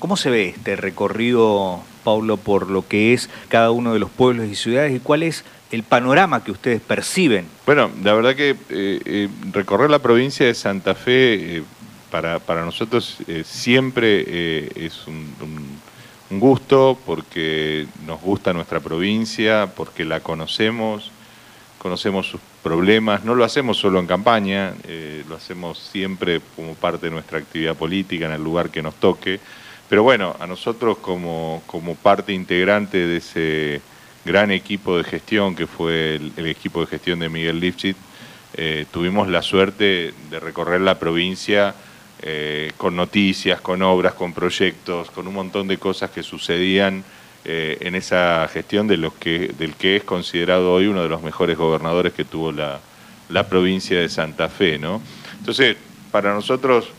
¿Cómo se ve este recorrido, Paulo, por lo que es cada uno de los pueblos y ciudades y cuál es el panorama que ustedes perciben? Bueno, la verdad que eh, eh, recorrer la provincia de Santa Fe eh, para, para, nosotros siempre es un, un, gusto porque nos gusta nuestra provincia, porque la conocemos, conocemos sus problemas, no lo hacemos solo en campaña, lo hacemos siempre como parte de nuestra actividad política en el lugar que nos toque. Pero bueno, a nosotros como, parte integrante de ese gran equipo de gestión que fue el, equipo de gestión de Miguel Lifshitz, eh, tuvimos la suerte de recorrer la provincia eh, con noticias, con obras, con proyectos, con un montón de cosas que sucedían eh, en esa gestión de los que, del que es considerado hoy uno de los mejores gobernadores que tuvo la, la provincia de Santa Fe. ¿no? Entonces, para nosotros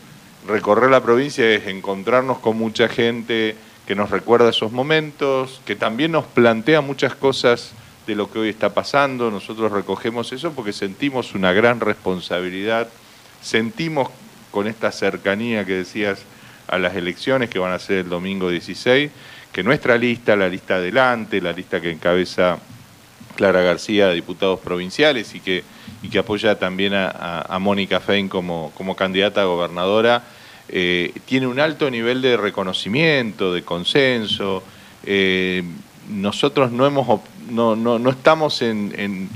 recorrer la provincia es encontrarnos con mucha gente, que nos recuerda esos momentos, que también nos plantea muchas cosas de lo que hoy está pasando. Nosotros recogemos eso porque sentimos una gran responsabilidad, sentimos con esta cercanía que decías a las elecciones que van a ser el domingo 16, que nuestra lista, la lista adelante, la lista que encabeza Clara García, diputados provinciales y que, y que apoya también a, Mónica Fein como, como candidata a gobernadora, eh, tiene un alto nivel de reconocimiento, de consenso. Eh, nosotros no, hemos, no, no, no estamos en, en,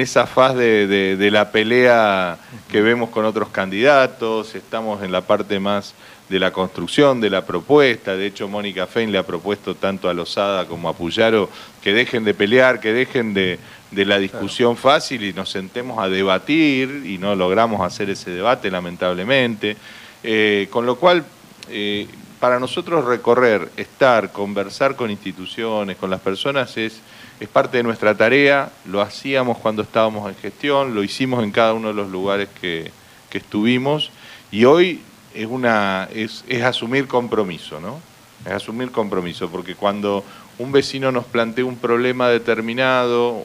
esa faz de, de, la pelea que vemos con otros candidatos, estamos en la parte más de la construcción, de la propuesta. De hecho, Mónica Fein le ha propuesto tanto a Lozada como a Puyaro que dejen de pelear, que dejen de, de la discusión fácil y nos sentemos a debatir y no logramos hacer ese debate, lamentablemente. Eh, con lo cual, eh, para nosotros recorrer, estar, conversar con instituciones, con las personas, es, es parte de nuestra tarea. Lo hacíamos cuando estábamos en gestión, lo hicimos en cada uno de los lugares que, estuvimos y hoy es, una, es, asumir compromiso, ¿no? Es asumir compromiso, porque cuando un vecino nos plantea un problema determinado,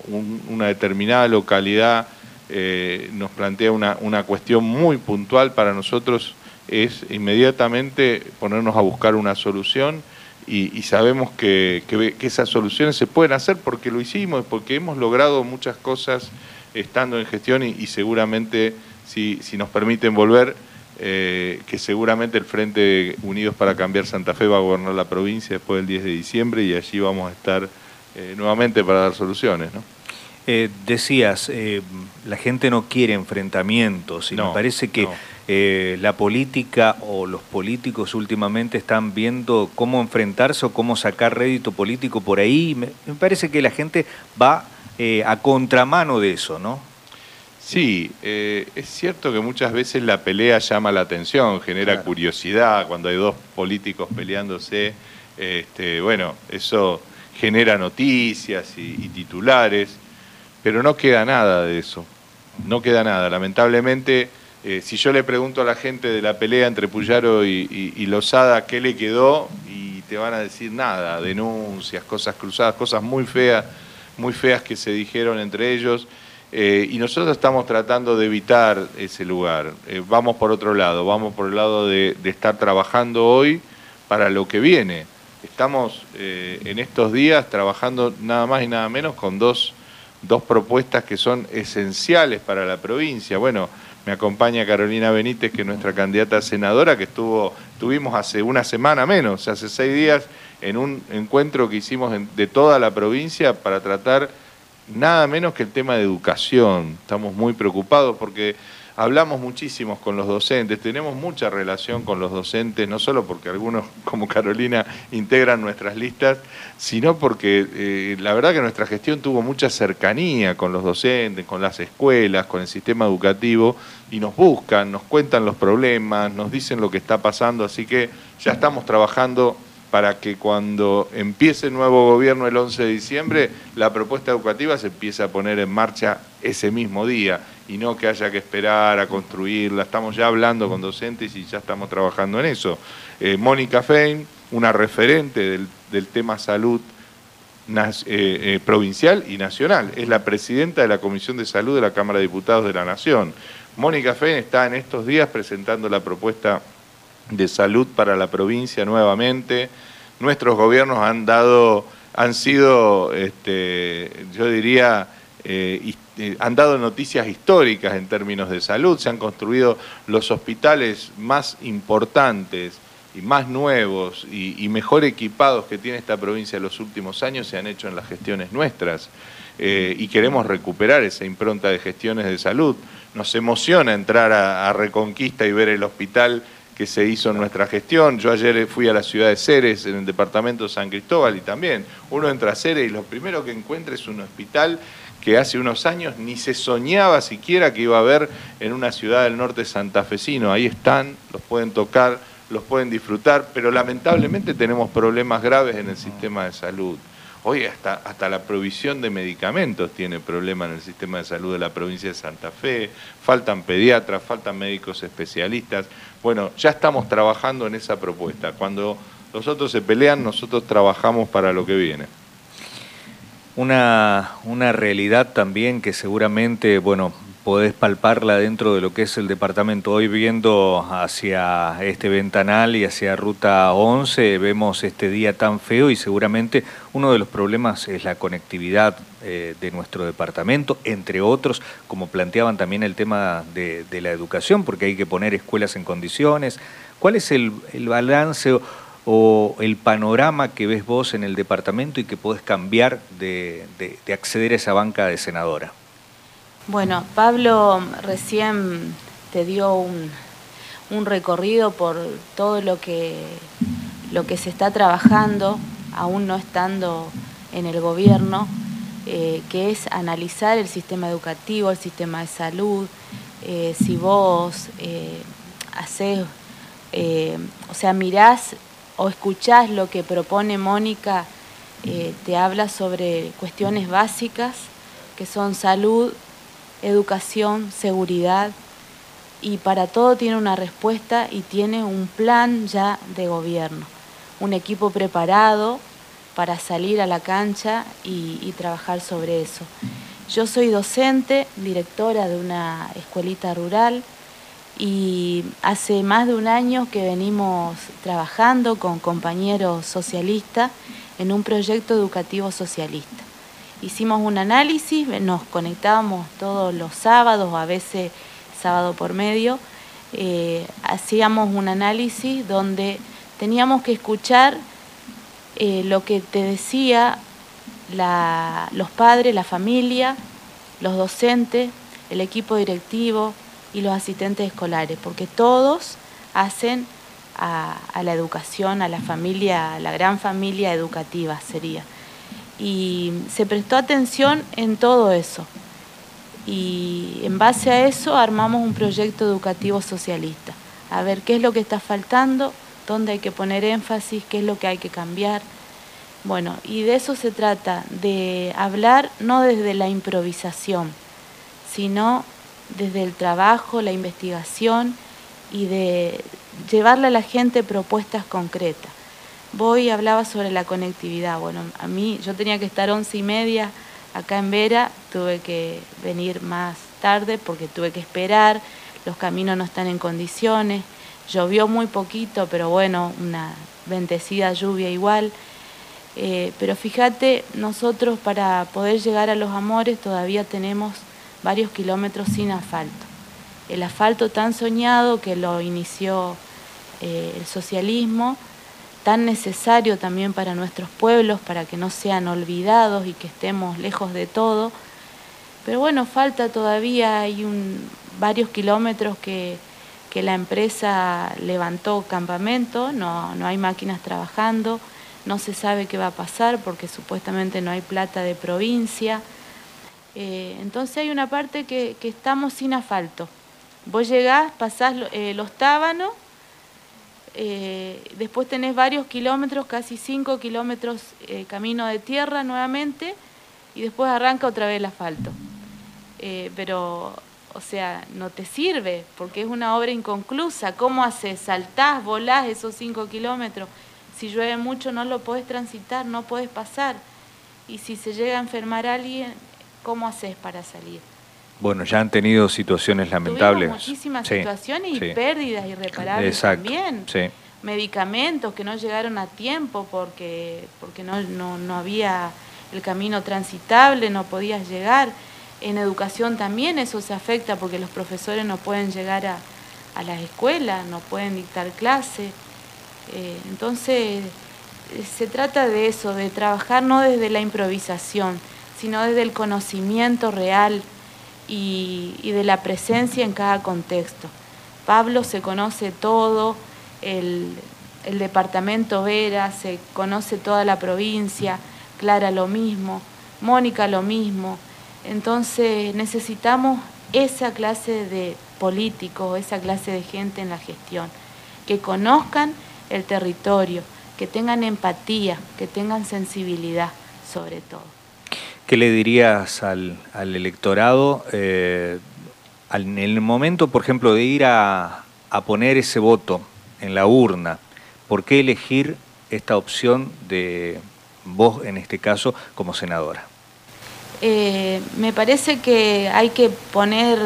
una determinada localidad eh, nos plantea una cuestión muy puntual para nosotros, es inmediatamente ponernos a buscar una solución y, sabemos que, esas soluciones se pueden hacer porque lo hicimos, porque hemos logrado muchas cosas estando en gestión y, seguramente, si, nos permiten volver, eh, que seguramente el Frente Unidos para Cambiar Santa Fe va a gobernar la provincia después del 10 de diciembre y allí vamos a estar eh, nuevamente para dar soluciones. ¿no? Eh, decías, la gente no quiere enfrentamientos y me parece que... Eh, la política o los políticos últimamente están viendo cómo enfrentarse o cómo sacar rédito político por ahí. Me, parece que la gente va eh, a contramano de eso, ¿no? Sí, eh, es cierto que muchas veces la pelea llama la atención, genera curiosidad cuando hay dos políticos peleándose. Este, bueno, eso genera noticias y titulares, pero no queda nada de eso. No queda nada. Lamentablemente eh, si yo le pregunto a la gente de la pelea entre Puyaro y, Lozada qué le quedó, y te van a decir nada, denuncias, cosas cruzadas, cosas muy feas, muy feas que se dijeron entre ellos. Eh, y nosotros estamos tratando de evitar ese lugar. Eh, vamos por otro lado, vamos por el lado de, estar trabajando hoy para lo que viene. Estamos en estos días trabajando nada más y nada menos con dos, dos propuestas que son esenciales para la provincia. Bueno, me acompaña Carolina Benítez, que es nuestra candidata a senadora, que estuvo, tuvimos hace una semana menos, hace seis días, en un encuentro que hicimos de toda la provincia para tratar nada menos que el tema de educación. Estamos muy preocupados porque hablamos muchísimo con los docentes, tenemos mucha relación con los docentes, no solo porque algunos, como Carolina, integran nuestras listas, sino porque eh, la verdad que nuestra gestión tuvo mucha cercanía con los docentes, con las escuelas, con el sistema educativo, y nos buscan, nos cuentan los problemas, nos dicen lo que está pasando, así que ya estamos trabajando para que cuando empiece el nuevo gobierno el 11 de diciembre, la propuesta educativa se empiece a poner en marcha ese mismo día y no que haya que esperar a construirla. Estamos ya hablando con docentes y ya estamos trabajando en eso. Eh, Mónica Fein, una referente del, tema salud eh, eh, provincial y nacional, es la presidenta de la Comisión de Salud de la Cámara de Diputados de la Nación. Mónica Fein está en estos días presentando la propuesta de salud para la provincia nuevamente. Nuestros gobiernos han dado, han sido, este, yo diría, eh, eh, han dado noticias históricas en términos de salud, se han construido los hospitales más importantes y más nuevos y, mejor equipados que tiene esta provincia en los últimos años se han hecho en las gestiones nuestras eh, y queremos recuperar esa impronta de gestiones de salud. Nos emociona entrar a, Reconquista y ver el hospital que se hizo en nuestra gestión. Yo ayer fui a la ciudad de Ceres, en el departamento de San Cristóbal, y también uno entra a Ceres y lo primero que encuentra es un hospital que hace unos años ni se soñaba siquiera que iba a haber en una ciudad del norte santafesino. Ahí están, los pueden tocar, los pueden disfrutar, pero lamentablemente tenemos problemas graves en el sistema de salud. Hoy hasta, hasta la provisión de medicamentos tiene problemas en el sistema de salud de la provincia de Santa Fe, faltan pediatras, faltan médicos especialistas. Bueno, ya estamos trabajando en esa propuesta. Cuando los otros se pelean, nosotros trabajamos para lo que viene. Una, una realidad también que seguramente, bueno, podés palparla dentro de lo que es el departamento. Hoy viendo hacia este ventanal y hacia Ruta 11, vemos este día tan feo y seguramente uno de los problemas es la conectividad eh, de nuestro departamento, entre otros, como planteaban también el tema de, la educación, porque hay que poner escuelas en condiciones. ¿Cuál es el, el balance? o el panorama que ves vos en el departamento y que podés cambiar de, acceder a esa banca de senadora? Bueno, Pablo recién te dio un, recorrido por todo lo que, lo que se está trabajando, aún no estando en el gobierno, eh, que es analizar el sistema educativo, el sistema de salud, eh, si vos eh, haces, o sea, mirás o escuchás lo que propone Mónica, te habla sobre cuestiones básicas que son salud, educación, seguridad, y para todo tiene una respuesta y tiene un plan ya de gobierno, un equipo preparado para salir a la cancha y, trabajar sobre eso. Yo soy docente, directora de una escuelita rural, y hace más de un año que venimos trabajando con compañeros socialistas en un proyecto educativo socialista. Hicimos un análisis, nos conectábamos todos los sábados, a veces sábado por medio, eh, hacíamos un análisis donde teníamos que escuchar eh, lo que te decía los padres, la familia, los docentes, el equipo directivo, y los asistentes escolares, porque todos hacen a, la educación, a la familia, a la gran familia educativa sería. Y se prestó atención en todo eso. Y en base a eso armamos un proyecto educativo socialista. A ver qué es lo que está faltando, dónde hay que poner énfasis, qué es lo que hay que cambiar. Bueno, y de eso se trata, de hablar no desde la improvisación, sino desde el trabajo, la investigación y de llevarle a la gente propuestas concretas. Voy hablaba sobre la conectividad. Bueno, a mí yo tenía que estar once y media acá en Vera, tuve que venir más tarde porque tuve que esperar, los caminos no están en condiciones, llovió muy poquito, pero bueno, una ventecida lluvia igual. Eh, pero fíjate, nosotros para poder llegar a los amores todavía tenemos varios kilómetros sin asfalto. El asfalto tan soñado que lo inició eh, el socialismo, tan necesario también para nuestros pueblos, para que no sean olvidados y que estemos lejos de todo. Pero bueno, falta todavía, hay varios kilómetros que, que la empresa levantó campamento, no, no hay máquinas trabajando, no se sabe qué va a pasar porque supuestamente no hay plata de provincia. Eh, entonces hay una parte que, estamos sin asfalto. Vos llegás, pasás eh, los tábanos, eh, después tenés varios kilómetros, casi cinco kilómetros camino de tierra nuevamente, y después arranca otra vez el asfalto. pero, o sea, no te sirve, porque es una obra inconclusa. ¿Cómo haces? ¿Saltás, volás esos cinco kilómetros? Si llueve mucho no lo podés transitar, no podés pasar. Y si se llega a enfermar alguien, ¿Cómo haces para salir? Bueno, ya han tenido situaciones lamentables. muchísimas situaciones y pérdidas irreparables también. Sí. Medicamentos que no llegaron a tiempo porque, porque no, no, había el camino transitable, no podías llegar. En educación también eso se afecta porque los profesores no pueden llegar a, a las escuelas, no pueden dictar clases. Eh, entonces, se trata de eso, de trabajar no desde la improvisación, sino desde el conocimiento real y, de la presencia en cada contexto. Pablo se conoce todo, el, el departamento Vera, se conoce toda la provincia, Clara lo mismo, Mónica lo mismo. Entonces necesitamos esa clase de políticos, esa clase de gente en la gestión, que conozcan el territorio, que tengan empatía, que tengan sensibilidad sobre todo. ¿Qué le dirías al, electorado eh, en el momento, por ejemplo, de ir a, poner ese voto en la urna? ¿Por qué elegir esta opción de vos, en este caso, como senadora? Eh, me parece que hay que poner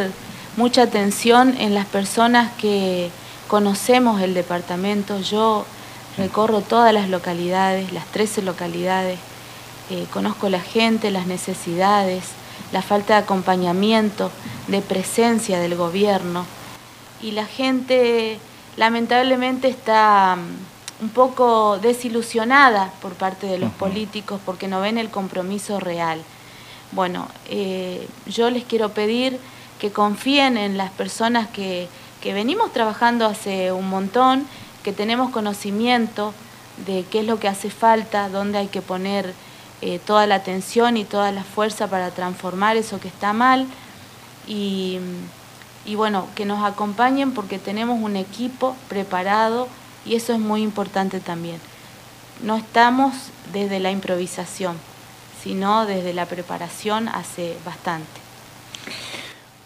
mucha atención en las personas que conocemos el departamento. Yo recorro todas las localidades, las 13 localidades, eh, conozco la gente, las necesidades, la falta de acompañamiento, de presencia del gobierno y la gente lamentablemente está mm, un poco desilusionada por parte de los políticos porque no ven el compromiso real. Bueno, eh, yo les quiero pedir que confíen en las personas que, que venimos trabajando hace un montón, que tenemos conocimiento de qué es lo que hace falta, dónde hay que poner eh, toda la atención y toda la fuerza para transformar eso que está mal y, y bueno, que nos acompañen porque tenemos un equipo preparado y eso es muy importante también. No estamos desde la improvisación, sino desde la preparación hace bastante.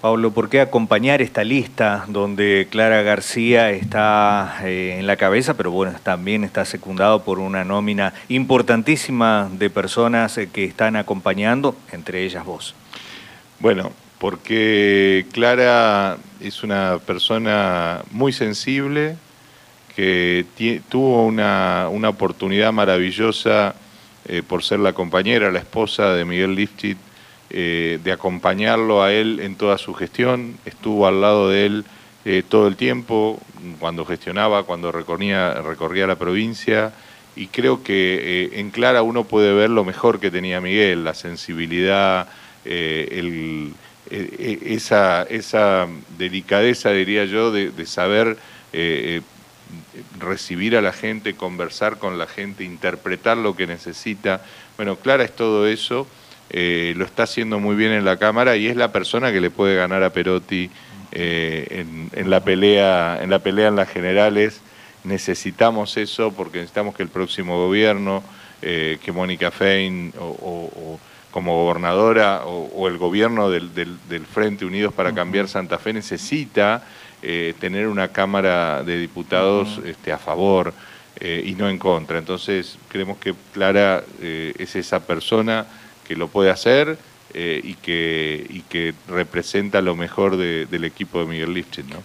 Pablo, ¿por qué acompañar esta lista donde Clara García está eh, en la cabeza, pero bueno, también está secundado por una nómina importantísima de personas eh, que están acompañando, entre ellas vos? Bueno, porque Clara es una persona muy sensible, que tuvo una, oportunidad maravillosa eh, por ser la compañera, la esposa de Miguel Lifchit, eh, de acompañarlo a él en toda su gestión, estuvo al lado de él eh, todo el tiempo, cuando gestionaba, cuando recorría, recorría la provincia, y creo que eh, en Clara uno puede ver lo mejor que tenía Miguel, la sensibilidad, esa, esa delicadeza, diría yo, de, de saber recibir a la gente, conversar con la gente, interpretar lo que necesita. Bueno, Clara es todo eso. Eh, lo está haciendo muy bien en la Cámara y es la persona que le puede ganar a Perotti eh, en, la pelea, en la pelea en las generales. Necesitamos eso porque necesitamos que el próximo gobierno, eh, que Mónica Fein o, como gobernadora o, el gobierno del, Frente Unidos para Cambiar Santa Fe necesita tener una Cámara de Diputados este, a favor y no en contra. Entonces creemos que Clara es esa persona que lo puede hacer eh, y, que, y que representa lo mejor del equipo de Miguel Lifchin, ¿no?